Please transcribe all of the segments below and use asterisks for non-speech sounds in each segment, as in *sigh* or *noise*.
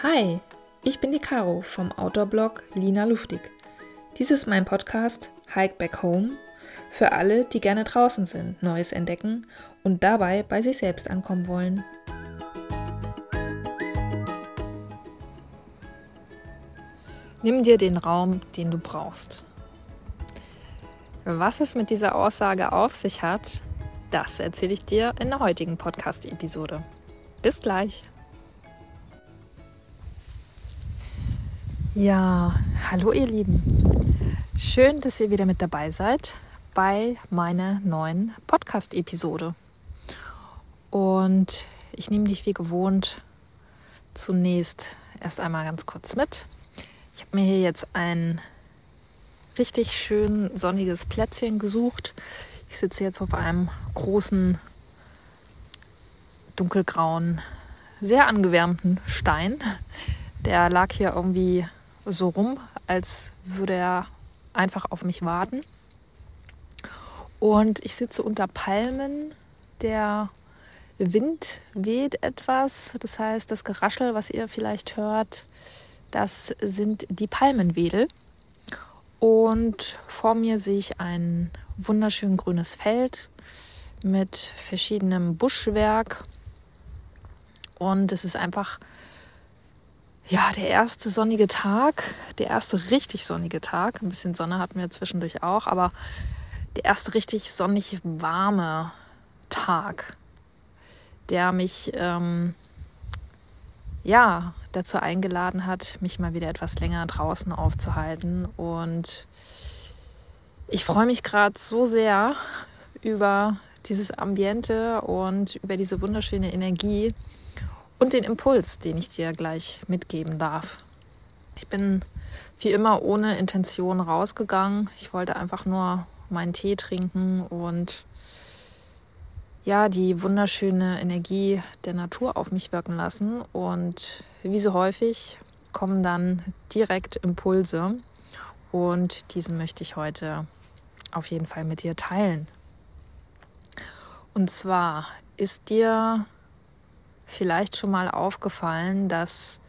Hi, ich bin die Caro vom Outdoor-Blog Lina Luftig. Dies ist mein Podcast Hike Back Home für alle, die gerne draußen sind, Neues entdecken und dabei bei sich selbst ankommen wollen. Nimm dir den Raum, den du brauchst. Was es mit dieser Aussage auf sich hat, das erzähle ich dir in der heutigen Podcast-Episode. Bis gleich. Ja, hallo ihr Lieben. Schön, dass ihr wieder mit dabei seid bei meiner neuen Podcast-Episode. Und ich nehme dich wie gewohnt zunächst erst einmal ganz kurz mit. Ich habe mir hier jetzt ein richtig schön sonniges Plätzchen gesucht. Ich sitze jetzt auf einem großen, dunkelgrauen, sehr angewärmten Stein. Der lag hier irgendwie so rum, als würde er einfach auf mich warten. Und ich sitze unter Palmen. Der Wind weht etwas. Das heißt, das Geraschel, was ihr vielleicht hört, das sind die Palmenwedel. Und vor mir sehe ich ein wunderschön grünes Feld mit verschiedenem Buschwerk. Und es ist einfach ja, der erste sonnige Tag, der erste richtig sonnige Tag. Ein bisschen Sonne hatten wir zwischendurch auch, aber der erste richtig sonnig warme Tag, der mich ähm, ja dazu eingeladen hat, mich mal wieder etwas länger draußen aufzuhalten. Und ich freue mich gerade so sehr über dieses Ambiente und über diese wunderschöne Energie, und den Impuls, den ich dir gleich mitgeben darf. Ich bin wie immer ohne Intention rausgegangen. Ich wollte einfach nur meinen Tee trinken und ja, die wunderschöne Energie der Natur auf mich wirken lassen. Und wie so häufig kommen dann direkt Impulse und diesen möchte ich heute auf jeden Fall mit dir teilen. Und zwar ist dir vielleicht schon mal aufgefallen, dass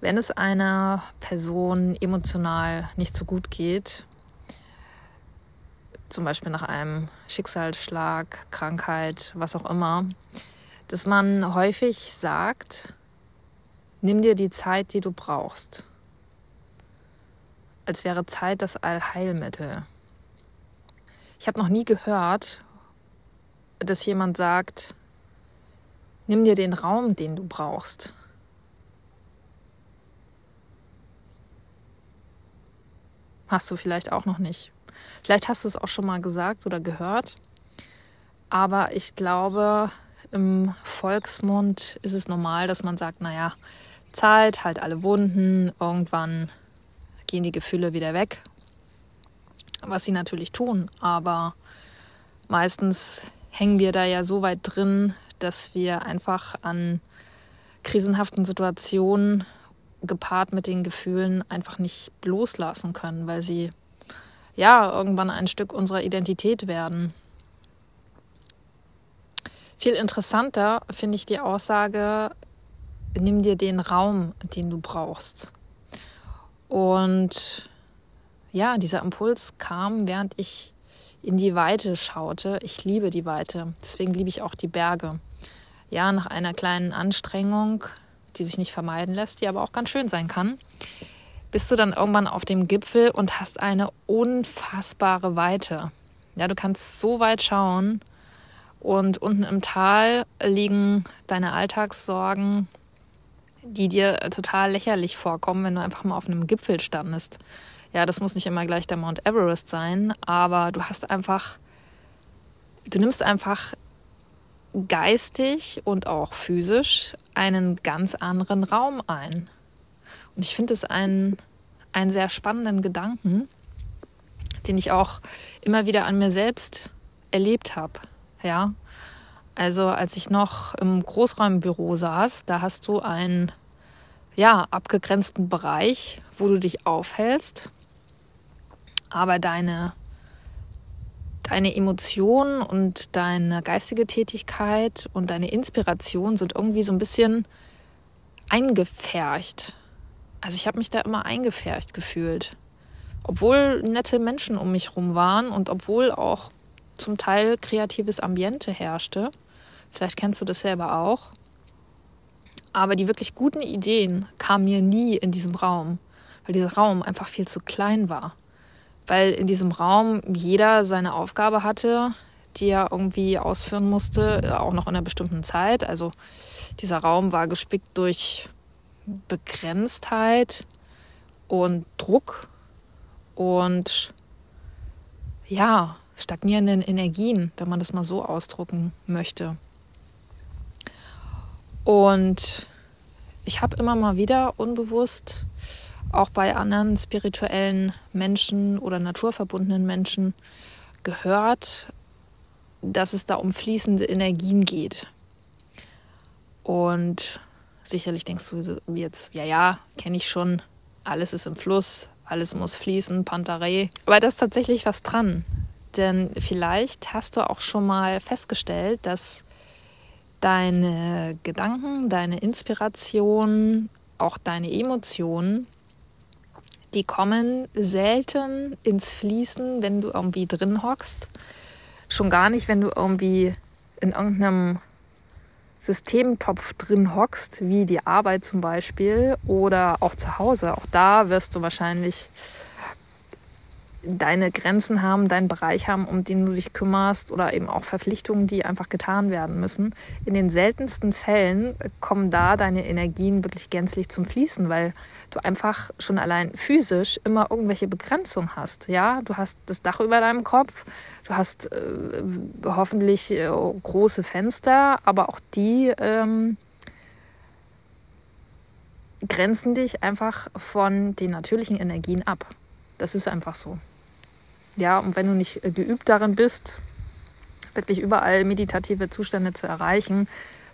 wenn es einer Person emotional nicht so gut geht, zum Beispiel nach einem Schicksalsschlag, Krankheit, was auch immer, dass man häufig sagt, nimm dir die Zeit, die du brauchst. Als wäre Zeit das Allheilmittel. Ich habe noch nie gehört, dass jemand sagt, Nimm dir den Raum, den du brauchst. Hast du vielleicht auch noch nicht. Vielleicht hast du es auch schon mal gesagt oder gehört. Aber ich glaube, im Volksmund ist es normal, dass man sagt, naja, Zeit, halt alle Wunden, irgendwann gehen die Gefühle wieder weg. Was sie natürlich tun, aber meistens hängen wir da ja so weit drin, dass wir einfach an krisenhaften Situationen gepaart mit den Gefühlen einfach nicht loslassen können, weil sie ja irgendwann ein Stück unserer Identität werden. Viel interessanter finde ich die Aussage, nimm dir den Raum, den du brauchst. Und ja, dieser Impuls kam, während ich in die Weite schaute. Ich liebe die Weite, deswegen liebe ich auch die Berge. Ja, nach einer kleinen Anstrengung, die sich nicht vermeiden lässt, die aber auch ganz schön sein kann, bist du dann irgendwann auf dem Gipfel und hast eine unfassbare Weite. Ja, du kannst so weit schauen und unten im Tal liegen deine Alltagssorgen, die dir total lächerlich vorkommen, wenn du einfach mal auf einem Gipfel standest. Ja, das muss nicht immer gleich der Mount Everest sein, aber du hast einfach, du nimmst einfach geistig und auch physisch einen ganz anderen Raum ein. Und ich finde es einen, einen sehr spannenden Gedanken, den ich auch immer wieder an mir selbst erlebt habe. Ja, also als ich noch im Großraumbüro saß, da hast du einen ja, abgegrenzten Bereich, wo du dich aufhältst aber deine, deine Emotionen und deine geistige Tätigkeit und deine Inspiration sind irgendwie so ein bisschen eingefärcht. Also ich habe mich da immer eingefärcht gefühlt. Obwohl nette Menschen um mich rum waren und obwohl auch zum Teil kreatives Ambiente herrschte. Vielleicht kennst du das selber auch. Aber die wirklich guten Ideen kamen mir nie in diesem Raum, weil dieser Raum einfach viel zu klein war. Weil in diesem Raum jeder seine Aufgabe hatte, die er irgendwie ausführen musste, auch noch in einer bestimmten Zeit. Also dieser Raum war gespickt durch Begrenztheit und Druck und ja, stagnierenden Energien, wenn man das mal so ausdrucken möchte. Und ich habe immer mal wieder unbewusst auch bei anderen spirituellen Menschen oder naturverbundenen Menschen gehört, dass es da um fließende Energien geht. Und sicherlich denkst du jetzt, ja, ja, kenne ich schon, alles ist im Fluss, alles muss fließen, Pantarei. Aber da ist tatsächlich was dran. Denn vielleicht hast du auch schon mal festgestellt, dass deine Gedanken, deine Inspiration, auch deine Emotionen, die kommen selten ins Fließen, wenn du irgendwie drin hockst. Schon gar nicht, wenn du irgendwie in irgendeinem Systemtopf drin hockst, wie die Arbeit zum Beispiel oder auch zu Hause. Auch da wirst du wahrscheinlich deine Grenzen haben, deinen Bereich haben, um den du dich kümmerst oder eben auch Verpflichtungen, die einfach getan werden müssen. In den seltensten Fällen kommen da deine Energien wirklich gänzlich zum Fließen, weil du einfach schon allein physisch immer irgendwelche Begrenzungen hast. Ja, du hast das Dach über deinem Kopf, du hast äh, hoffentlich äh, große Fenster, aber auch die ähm, grenzen dich einfach von den natürlichen Energien ab. Das ist einfach so. Ja, und wenn du nicht äh, geübt darin bist, wirklich überall meditative Zustände zu erreichen,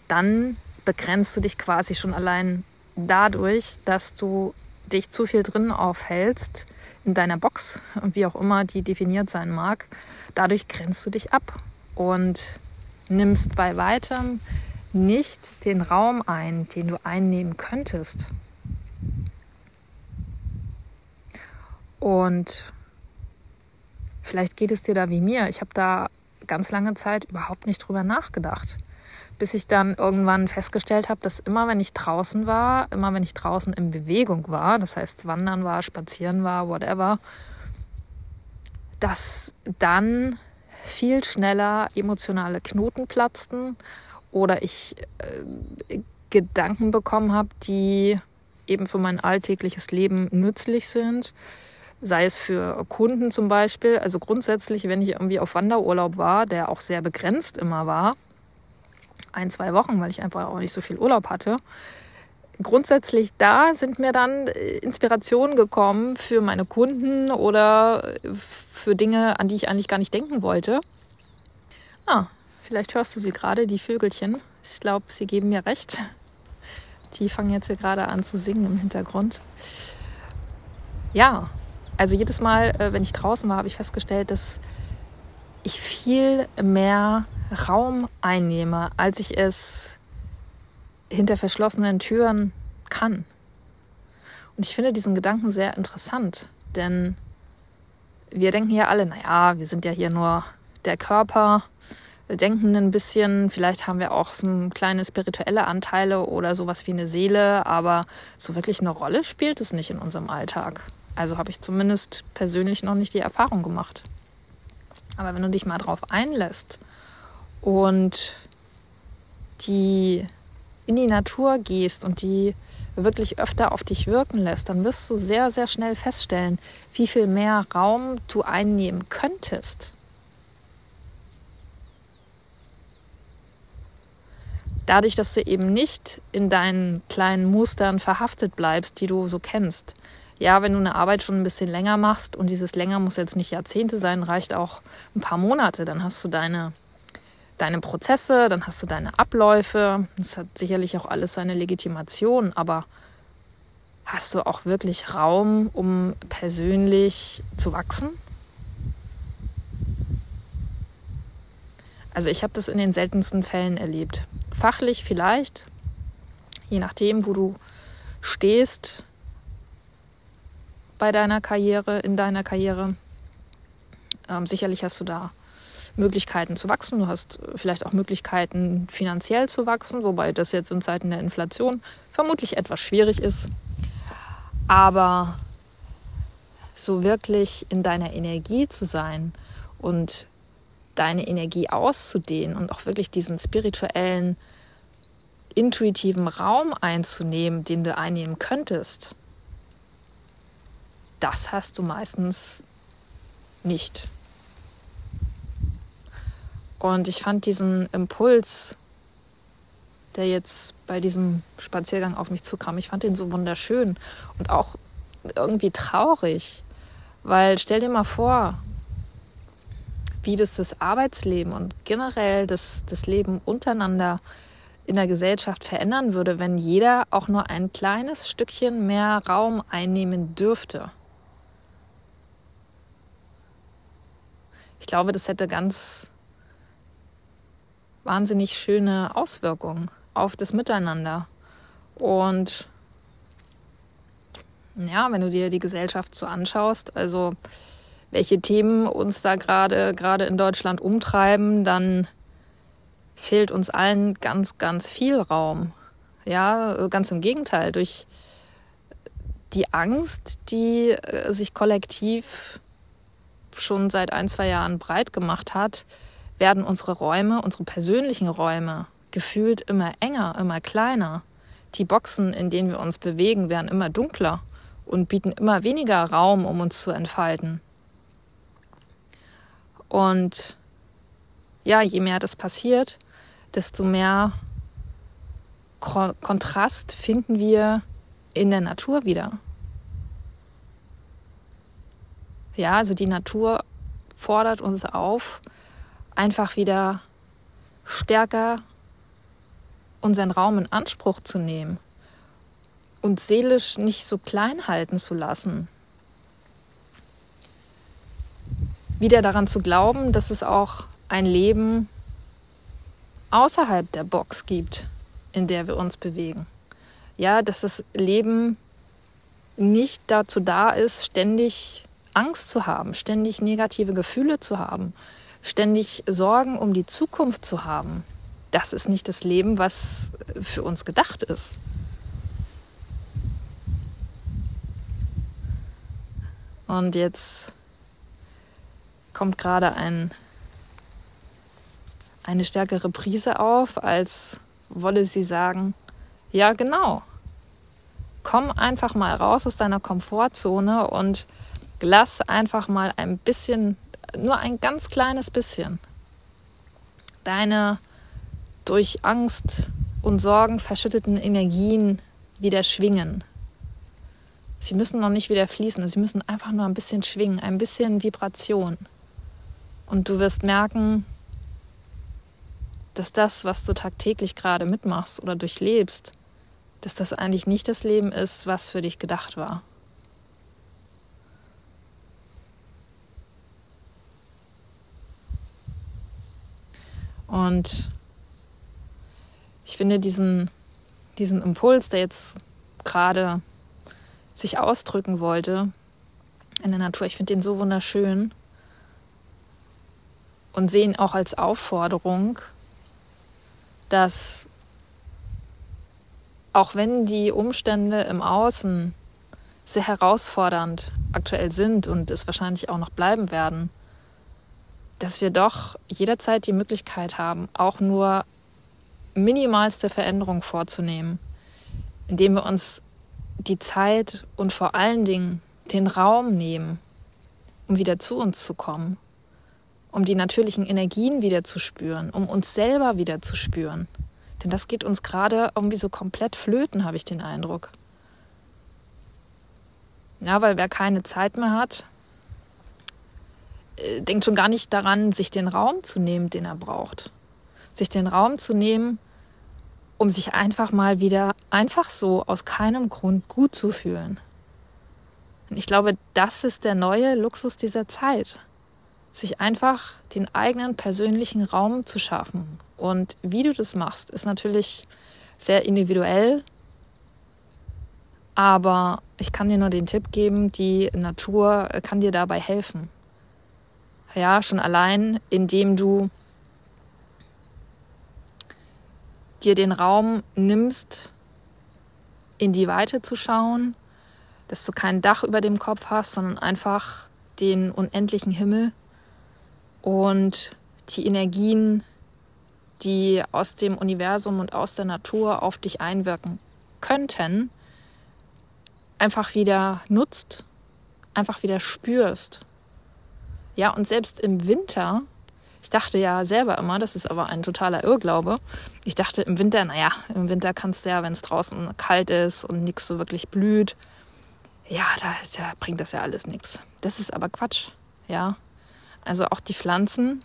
dann begrenzt du dich quasi schon allein dadurch, dass du dich zu viel drin aufhältst in deiner Box, wie auch immer die definiert sein mag. Dadurch grenzt du dich ab und nimmst bei weitem nicht den Raum ein, den du einnehmen könntest. Und Vielleicht geht es dir da wie mir. Ich habe da ganz lange Zeit überhaupt nicht drüber nachgedacht. Bis ich dann irgendwann festgestellt habe, dass immer wenn ich draußen war, immer wenn ich draußen in Bewegung war, das heißt wandern war, spazieren war, whatever, dass dann viel schneller emotionale Knoten platzten oder ich äh, Gedanken bekommen habe, die eben für mein alltägliches Leben nützlich sind sei es für Kunden zum Beispiel. Also grundsätzlich, wenn ich irgendwie auf Wanderurlaub war, der auch sehr begrenzt immer war, ein, zwei Wochen, weil ich einfach auch nicht so viel Urlaub hatte. Grundsätzlich da sind mir dann äh, Inspirationen gekommen für meine Kunden oder für Dinge, an die ich eigentlich gar nicht denken wollte. Ah, vielleicht hörst du sie gerade, die Vögelchen. Ich glaube, sie geben mir recht. Die fangen jetzt hier gerade an zu singen im Hintergrund. Ja, also jedes Mal, äh, wenn ich draußen war, habe ich festgestellt, dass ich viel mehr Raum einnehme, als ich es hinter verschlossenen Türen kann. Und ich finde diesen Gedanken sehr interessant, denn wir denken ja alle, naja, wir sind ja hier nur der Körper, wir denken ein bisschen, vielleicht haben wir auch so kleine spirituelle Anteile oder sowas wie eine Seele, aber so wirklich eine Rolle spielt es nicht in unserem Alltag. Also habe ich zumindest persönlich noch nicht die Erfahrung gemacht. Aber wenn du dich mal drauf einlässt und die in die Natur gehst und die wirklich öfter auf dich wirken lässt, dann wirst du sehr, sehr schnell feststellen, wie viel mehr Raum du einnehmen könntest. Dadurch, dass du eben nicht in deinen kleinen Mustern verhaftet bleibst, die du so kennst, ja, wenn du eine Arbeit schon ein bisschen länger machst und dieses länger muss jetzt nicht Jahrzehnte sein, reicht auch ein paar Monate, dann hast du deine, deine Prozesse, dann hast du deine Abläufe. Das hat sicherlich auch alles seine Legitimation, aber hast du auch wirklich Raum, um persönlich zu wachsen? Also ich habe das in den seltensten Fällen erlebt. Fachlich vielleicht, Je nachdem, wo du stehst bei deiner Karriere, in deiner Karriere. Ähm, sicherlich hast du da Möglichkeiten zu wachsen. Du hast vielleicht auch Möglichkeiten, finanziell zu wachsen, wobei das jetzt in Zeiten der Inflation vermutlich etwas schwierig ist. Aber so wirklich in deiner Energie zu sein und deine Energie auszudehnen und auch wirklich diesen spirituellen, intuitiven Raum einzunehmen, den du einnehmen könntest, das hast du meistens nicht. Und ich fand diesen Impuls, der jetzt bei diesem Spaziergang auf mich zukam, ich fand den so wunderschön und auch irgendwie traurig. Weil stell dir mal vor, wie das das Arbeitsleben und generell das, das Leben untereinander in der Gesellschaft verändern würde, wenn jeder auch nur ein kleines Stückchen mehr Raum einnehmen dürfte. Ich glaube, das hätte ganz wahnsinnig schöne Auswirkungen auf das Miteinander. Und ja, wenn du dir die Gesellschaft so anschaust, also welche Themen uns da gerade gerade in Deutschland umtreiben, dann fehlt uns allen ganz, ganz viel Raum. Ja, ganz im Gegenteil, durch die Angst, die äh, sich kollektiv schon seit ein, zwei Jahren breit gemacht hat, werden unsere Räume, unsere persönlichen Räume, gefühlt immer enger, immer kleiner. Die Boxen, in denen wir uns bewegen, werden immer dunkler und bieten immer weniger Raum, um uns zu entfalten. Und ja, je mehr das passiert, desto mehr Kontrast finden wir in der Natur wieder. Ja, also die Natur fordert uns auf, einfach wieder stärker unseren Raum in Anspruch zu nehmen und seelisch nicht so klein halten zu lassen. Wieder daran zu glauben, dass es auch ein Leben außerhalb der Box gibt, in der wir uns bewegen. Ja, dass das Leben nicht dazu da ist, ständig Angst zu haben, ständig negative Gefühle zu haben, ständig Sorgen um die Zukunft zu haben. Das ist nicht das Leben, was für uns gedacht ist. Und jetzt kommt gerade ein, eine stärkere Prise auf, als wolle sie sagen, ja genau, komm einfach mal raus aus deiner Komfortzone und lass einfach mal ein bisschen, nur ein ganz kleines bisschen, deine durch Angst und Sorgen verschütteten Energien wieder schwingen. Sie müssen noch nicht wieder fließen, sie müssen einfach nur ein bisschen schwingen, ein bisschen Vibration. Und du wirst merken, dass das, was du tagtäglich gerade mitmachst oder durchlebst, dass das eigentlich nicht das Leben ist, was für dich gedacht war. Und ich finde diesen, diesen Impuls, der jetzt gerade sich ausdrücken wollte in der Natur, ich finde den so wunderschön und sehe ihn auch als Aufforderung, dass auch wenn die Umstände im Außen sehr herausfordernd aktuell sind und es wahrscheinlich auch noch bleiben werden, dass wir doch jederzeit die Möglichkeit haben, auch nur minimalste Veränderung vorzunehmen, indem wir uns die Zeit und vor allen Dingen den Raum nehmen, um wieder zu uns zu kommen, um die natürlichen Energien wieder zu spüren, um uns selber wieder zu spüren. Denn das geht uns gerade irgendwie so komplett flöten, habe ich den Eindruck. Ja, weil wer keine Zeit mehr hat, denkt schon gar nicht daran, sich den Raum zu nehmen, den er braucht sich den Raum zu nehmen, um sich einfach mal wieder einfach so aus keinem Grund gut zu fühlen. Und ich glaube, das ist der neue Luxus dieser Zeit, sich einfach den eigenen persönlichen Raum zu schaffen. Und wie du das machst, ist natürlich sehr individuell Aber ich kann dir nur den Tipp geben, die Natur kann dir dabei helfen. Ja, schon allein, indem du dir den Raum nimmst, in die Weite zu schauen, dass du kein Dach über dem Kopf hast, sondern einfach den unendlichen Himmel und die Energien, die aus dem Universum und aus der Natur auf dich einwirken könnten, einfach wieder nutzt, einfach wieder spürst. Ja, und selbst im Winter, ich dachte ja selber immer, das ist aber ein totaler Irrglaube, ich dachte im Winter, naja, im Winter kannst du ja, wenn es draußen kalt ist und nichts so wirklich blüht, ja, da ja, bringt das ja alles nichts. Das ist aber Quatsch, ja. Also auch die Pflanzen,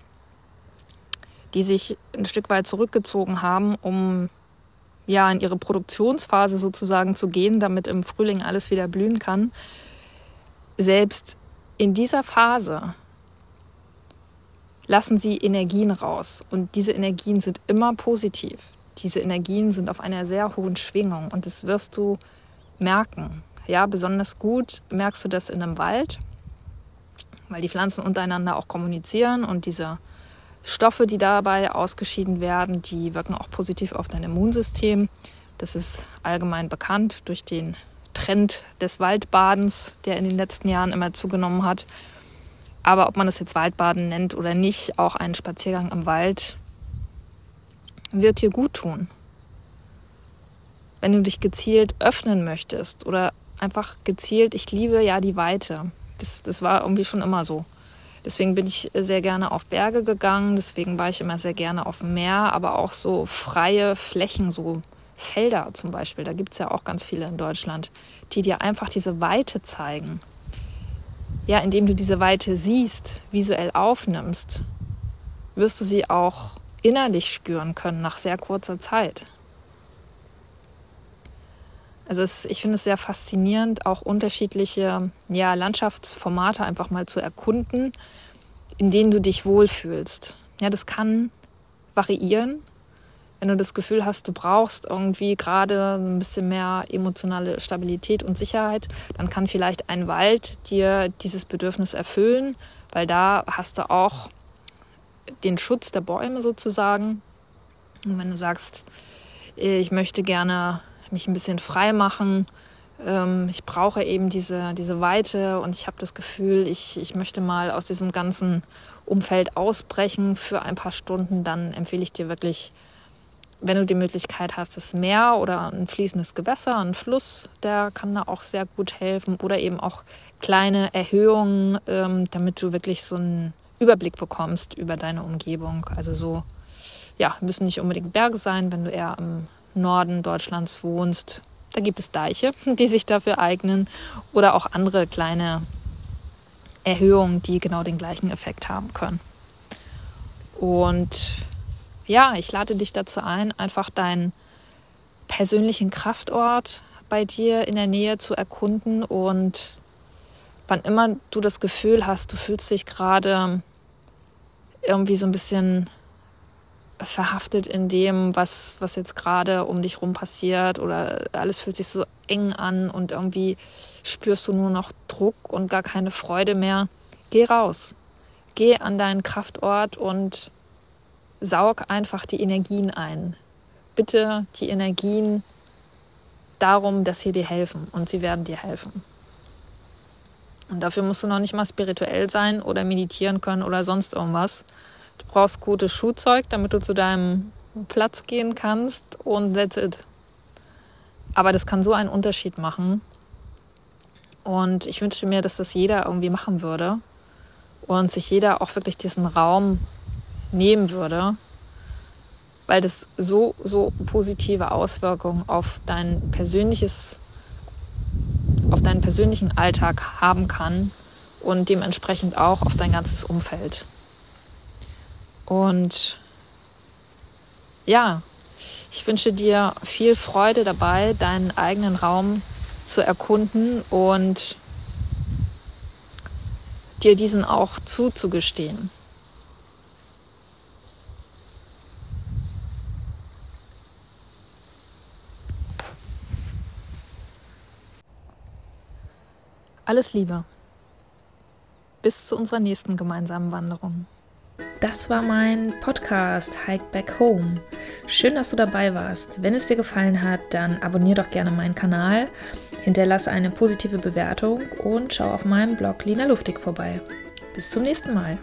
die sich ein Stück weit zurückgezogen haben, um ja in ihre Produktionsphase sozusagen zu gehen, damit im Frühling alles wieder blühen kann. Selbst in dieser Phase lassen sie Energien raus und diese Energien sind immer positiv. Diese Energien sind auf einer sehr hohen Schwingung und das wirst du merken. Ja, besonders gut merkst du das in einem Wald, weil die Pflanzen untereinander auch kommunizieren und diese Stoffe, die dabei ausgeschieden werden, die wirken auch positiv auf dein Immunsystem. Das ist allgemein bekannt durch den Trend des Waldbadens, der in den letzten Jahren immer zugenommen hat. Aber ob man das jetzt Waldbaden nennt oder nicht, auch ein Spaziergang im Wald wird dir gut tun. Wenn du dich gezielt öffnen möchtest oder einfach gezielt, ich liebe ja die Weite. Das, das war irgendwie schon immer so. Deswegen bin ich sehr gerne auf Berge gegangen, deswegen war ich immer sehr gerne auf dem Meer, aber auch so freie Flächen, so Felder zum Beispiel, da gibt es ja auch ganz viele in Deutschland, die dir einfach diese Weite zeigen. Ja, indem du diese Weite siehst, visuell aufnimmst, wirst du sie auch innerlich spüren können nach sehr kurzer Zeit. Also es, ich finde es sehr faszinierend, auch unterschiedliche ja, Landschaftsformate einfach mal zu erkunden, in denen du dich wohlfühlst. Ja, das kann variieren. Wenn du das Gefühl hast, du brauchst irgendwie gerade ein bisschen mehr emotionale Stabilität und Sicherheit, dann kann vielleicht ein Wald dir dieses Bedürfnis erfüllen, weil da hast du auch den Schutz der Bäume sozusagen. Und wenn du sagst, ich möchte gerne mich ein bisschen frei machen. Ähm, ich brauche eben diese, diese Weite und ich habe das Gefühl, ich, ich möchte mal aus diesem ganzen Umfeld ausbrechen für ein paar Stunden. Dann empfehle ich dir wirklich, wenn du die Möglichkeit hast, das Meer oder ein fließendes Gewässer, ein Fluss, der kann da auch sehr gut helfen. Oder eben auch kleine Erhöhungen, ähm, damit du wirklich so einen Überblick bekommst über deine Umgebung. Also so, ja, müssen nicht unbedingt Berge sein, wenn du eher am Norden Deutschlands wohnst, da gibt es Deiche, *laughs* die sich dafür eignen oder auch andere kleine Erhöhungen, die genau den gleichen Effekt haben können. Und ja, ich lade dich dazu ein, einfach deinen persönlichen Kraftort bei dir in der Nähe zu erkunden und wann immer du das Gefühl hast, du fühlst dich gerade irgendwie so ein bisschen verhaftet in dem, was, was jetzt gerade um dich rum passiert oder alles fühlt sich so eng an und irgendwie spürst du nur noch Druck und gar keine Freude mehr. Geh raus. Geh an deinen Kraftort und saug einfach die Energien ein. Bitte die Energien darum, dass sie dir helfen und sie werden dir helfen. Und dafür musst du noch nicht mal spirituell sein oder meditieren können oder sonst irgendwas Du brauchst gutes Schuhzeug, damit du zu deinem Platz gehen kannst und that's it. Aber das kann so einen Unterschied machen. Und ich wünschte mir, dass das jeder irgendwie machen würde und sich jeder auch wirklich diesen Raum nehmen würde, weil das so, so positive Auswirkungen auf dein persönliches, auf deinen persönlichen Alltag haben kann und dementsprechend auch auf dein ganzes Umfeld. Und ja, ich wünsche dir viel Freude dabei, deinen eigenen Raum zu erkunden und dir diesen auch zuzugestehen. Alles Liebe. Bis zu unserer nächsten gemeinsamen Wanderung. Das war mein Podcast Hike Back Home. Schön, dass du dabei warst. Wenn es dir gefallen hat, dann abonniere doch gerne meinen Kanal, hinterlasse eine positive Bewertung und schau auf meinem Blog Lina Luftig vorbei. Bis zum nächsten Mal.